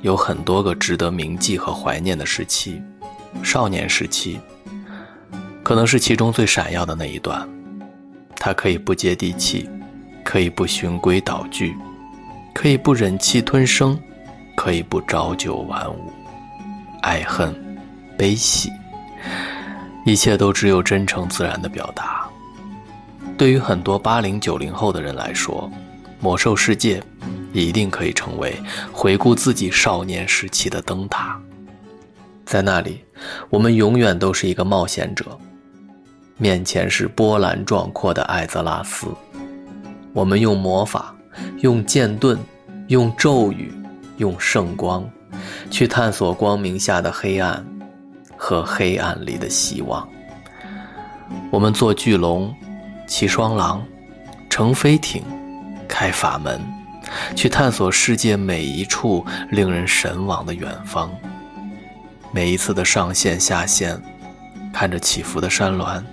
有很多个值得铭记和怀念的时期，少年时期，可能是其中最闪耀的那一段。它可以不接地气，可以不循规蹈矩，可以不忍气吞声，可以不朝九晚五，爱恨、悲喜，一切都只有真诚自然的表达。对于很多八零九零后的人来说，魔兽世界。一定可以成为回顾自己少年时期的灯塔，在那里，我们永远都是一个冒险者，面前是波澜壮阔的艾泽拉斯，我们用魔法，用剑盾，用咒语，用圣光，去探索光明下的黑暗和黑暗里的希望。我们坐巨龙，骑双狼，乘飞艇，开法门。去探索世界每一处令人神往的远方，每一次的上线下线，看着起伏的山峦，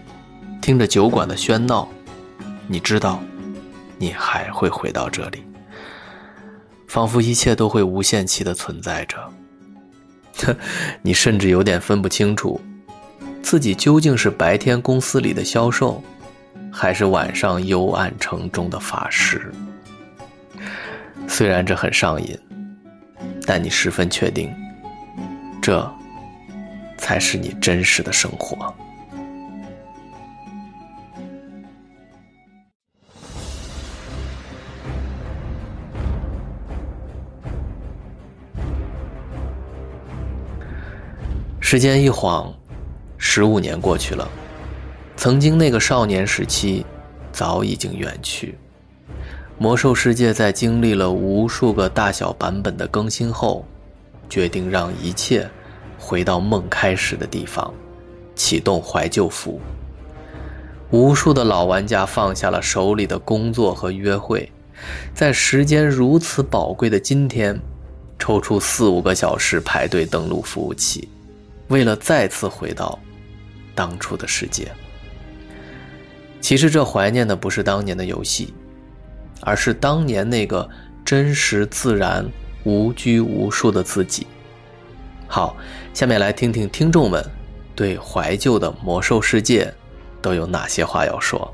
听着酒馆的喧闹，你知道，你还会回到这里，仿佛一切都会无限期的存在着。你甚至有点分不清楚，自己究竟是白天公司里的销售，还是晚上幽暗城中的法师。虽然这很上瘾，但你十分确定，这才是你真实的生活。时间一晃，十五年过去了，曾经那个少年时期，早已经远去。魔兽世界在经历了无数个大小版本的更新后，决定让一切回到梦开始的地方，启动怀旧服。无数的老玩家放下了手里的工作和约会，在时间如此宝贵的今天，抽出四五个小时排队登录服务器，为了再次回到当初的世界。其实这怀念的不是当年的游戏。而是当年那个真实自然、无拘无束的自己。好，下面来听听听众们对怀旧的魔兽世界都有哪些话要说。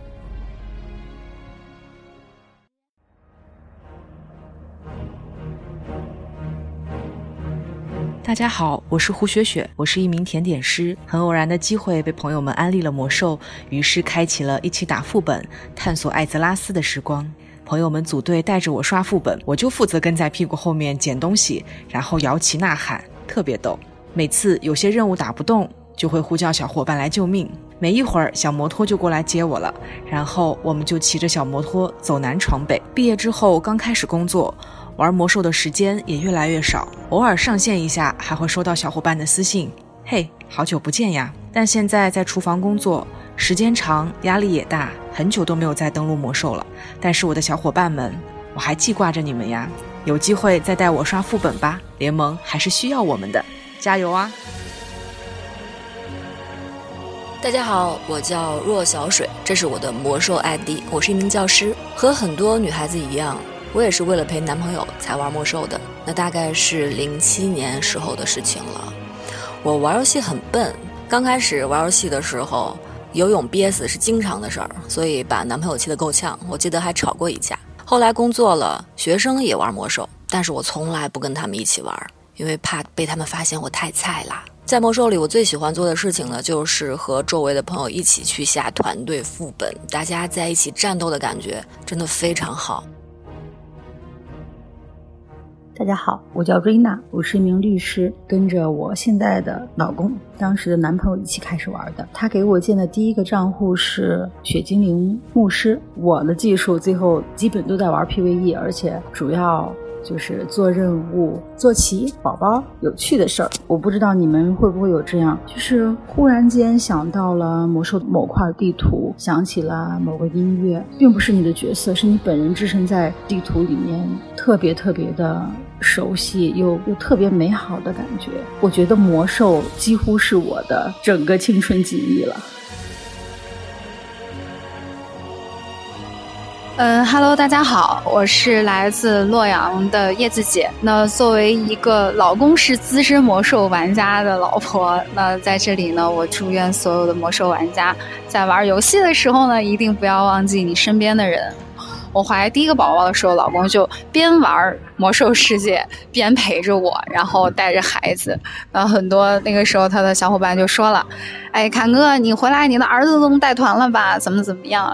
大家好，我是胡雪雪，我是一名甜点师。很偶然的机会被朋友们安利了魔兽，于是开启了一起打副本、探索艾泽拉斯的时光。朋友们组队带着我刷副本，我就负责跟在屁股后面捡东西，然后摇旗呐喊，特别逗。每次有些任务打不动，就会呼叫小伙伴来救命。没一会儿，小摩托就过来接我了，然后我们就骑着小摩托走南闯北。毕业之后刚开始工作，玩魔兽的时间也越来越少，偶尔上线一下，还会收到小伙伴的私信：“嘿，好久不见呀！”但现在在厨房工作。时间长，压力也大，很久都没有再登录魔兽了。但是我的小伙伴们，我还记挂着你们呀！有机会再带我刷副本吧，联盟还是需要我们的，加油啊！大家好，我叫若小水，这是我的魔兽 ID，我是一名教师。和很多女孩子一样，我也是为了陪男朋友才玩魔兽的。那大概是零七年时候的事情了。我玩游戏很笨，刚开始玩游戏的时候。游泳憋死是经常的事儿，所以把男朋友气得够呛。我记得还吵过一架。后来工作了，学生也玩魔兽，但是我从来不跟他们一起玩，因为怕被他们发现我太菜啦。在魔兽里，我最喜欢做的事情呢，就是和周围的朋友一起去下团队副本，大家在一起战斗的感觉真的非常好。大家好，我叫瑞娜，我是一名律师，跟着我现在的老公，当时的男朋友一起开始玩的。他给我建的第一个账户是血精灵牧师。我的技术最后基本都在玩 PVE，而且主要就是做任务、做齐宝宝有趣的事儿。我不知道你们会不会有这样，就是忽然间想到了魔兽某块地图，想起了某个音乐，并不是你的角色，是你本人置身在地图里面，特别特别的熟悉又又特别美好的感觉。我觉得魔兽几乎是我的整个青春记忆了。嗯哈喽，大家好，我是来自洛阳的叶子姐。那作为一个老公是资深魔兽玩家的老婆，那在这里呢，我祝愿所有的魔兽玩家在玩游戏的时候呢，一定不要忘记你身边的人。我怀第一个宝宝的时候，老公就边玩魔兽世界边陪着我，然后带着孩子。然后很多那个时候他的小伙伴就说了：“哎，侃哥，你回来，你的儿子都能带团了吧？怎么怎么样？”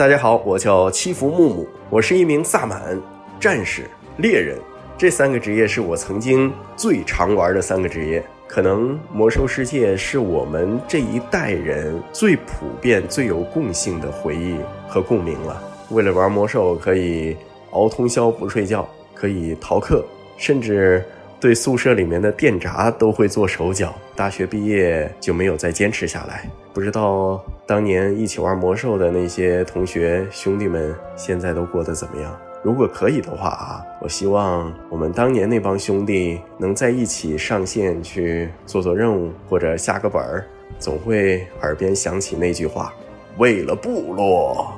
大家好，我叫七福木木，我是一名萨满、战士、猎人，这三个职业是我曾经最常玩的三个职业。可能魔兽世界是我们这一代人最普遍、最有共性的回忆和共鸣了。为了玩魔兽，可以熬通宵不睡觉，可以逃课，甚至对宿舍里面的电闸都会做手脚。大学毕业就没有再坚持下来，不知道。当年一起玩魔兽的那些同学兄弟们，现在都过得怎么样？如果可以的话啊，我希望我们当年那帮兄弟能在一起上线去做做任务，或者下个本儿，总会耳边响起那句话：“为了部落。”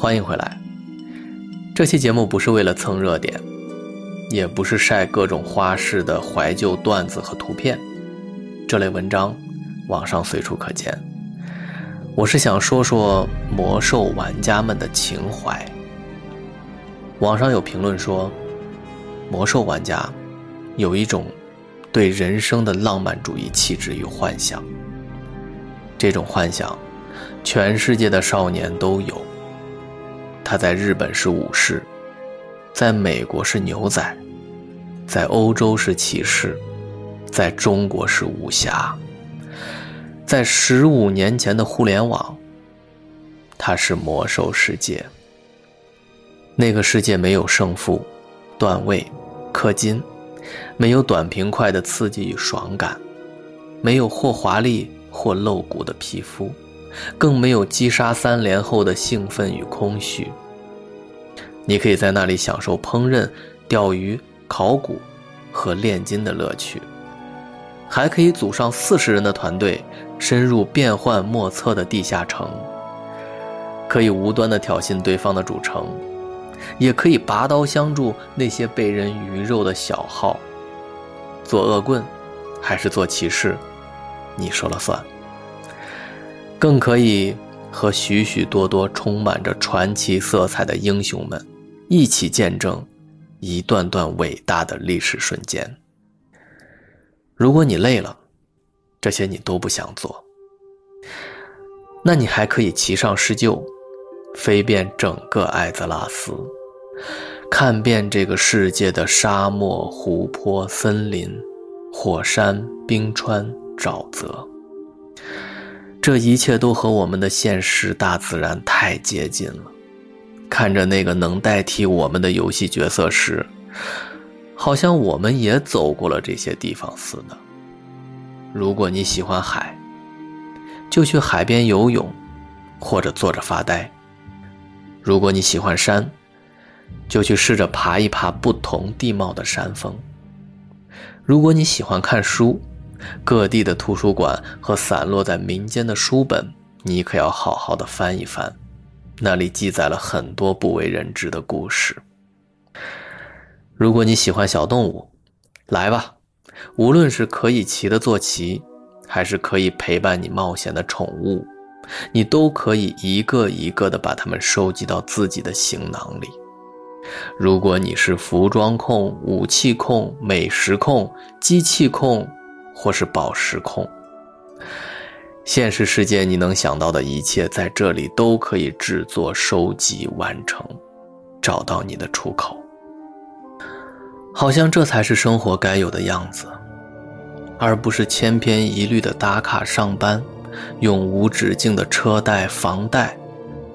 欢迎回来。这期节目不是为了蹭热点，也不是晒各种花式的怀旧段子和图片，这类文章网上随处可见。我是想说说魔兽玩家们的情怀。网上有评论说，魔兽玩家有一种对人生的浪漫主义气质与幻想。这种幻想，全世界的少年都有。他在日本是武士，在美国是牛仔，在欧洲是骑士，在中国是武侠，在十五年前的互联网，他是魔兽世界。那个世界没有胜负、段位、氪金，没有短平快的刺激与爽感，没有或华丽或露骨的皮肤。更没有击杀三连后的兴奋与空虚。你可以在那里享受烹饪、钓鱼、考古和炼金的乐趣，还可以组上四十人的团队，深入变幻莫测的地下城，可以无端的挑衅对方的主城，也可以拔刀相助那些被人鱼肉的小号。做恶棍，还是做骑士，你说了算。更可以和许许多多充满着传奇色彩的英雄们一起见证一段段伟大的历史瞬间。如果你累了，这些你都不想做，那你还可以骑上狮鹫，飞遍整个艾泽拉斯，看遍这个世界的沙漠、湖泊、森林、火山、冰川、沼泽。这一切都和我们的现实大自然太接近了。看着那个能代替我们的游戏角色时，好像我们也走过了这些地方似的。如果你喜欢海，就去海边游泳，或者坐着发呆；如果你喜欢山，就去试着爬一爬不同地貌的山峰；如果你喜欢看书，各地的图书馆和散落在民间的书本，你可要好好的翻一翻，那里记载了很多不为人知的故事。如果你喜欢小动物，来吧，无论是可以骑的坐骑，还是可以陪伴你冒险的宠物，你都可以一个一个的把它们收集到自己的行囊里。如果你是服装控、武器控、美食控、机器控，或是宝石控，现实世界你能想到的一切，在这里都可以制作、收集、完成，找到你的出口。好像这才是生活该有的样子，而不是千篇一律的打卡上班，永无止境的车贷、房贷，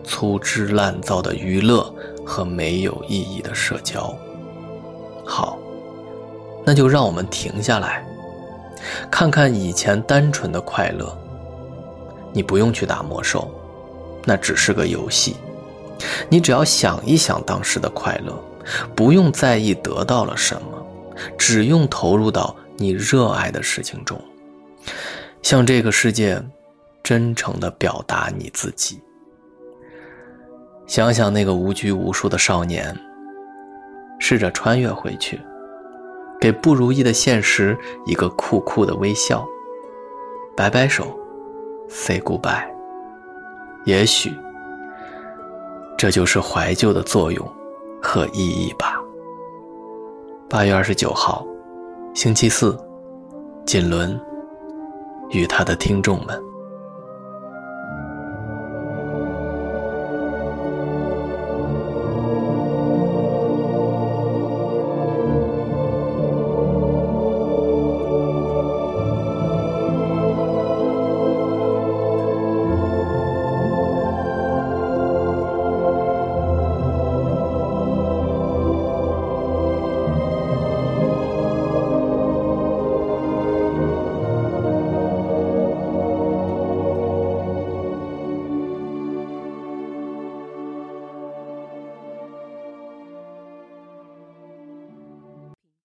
粗制滥造的娱乐。和没有意义的社交。好，那就让我们停下来，看看以前单纯的快乐。你不用去打魔兽，那只是个游戏。你只要想一想当时的快乐，不用在意得到了什么，只用投入到你热爱的事情中，向这个世界真诚的表达你自己。想想那个无拘无束的少年，试着穿越回去，给不如意的现实一个酷酷的微笑，摆摆手，say goodbye。也许，这就是怀旧的作用和意义吧。八月二十九号，星期四，锦纶与他的听众们。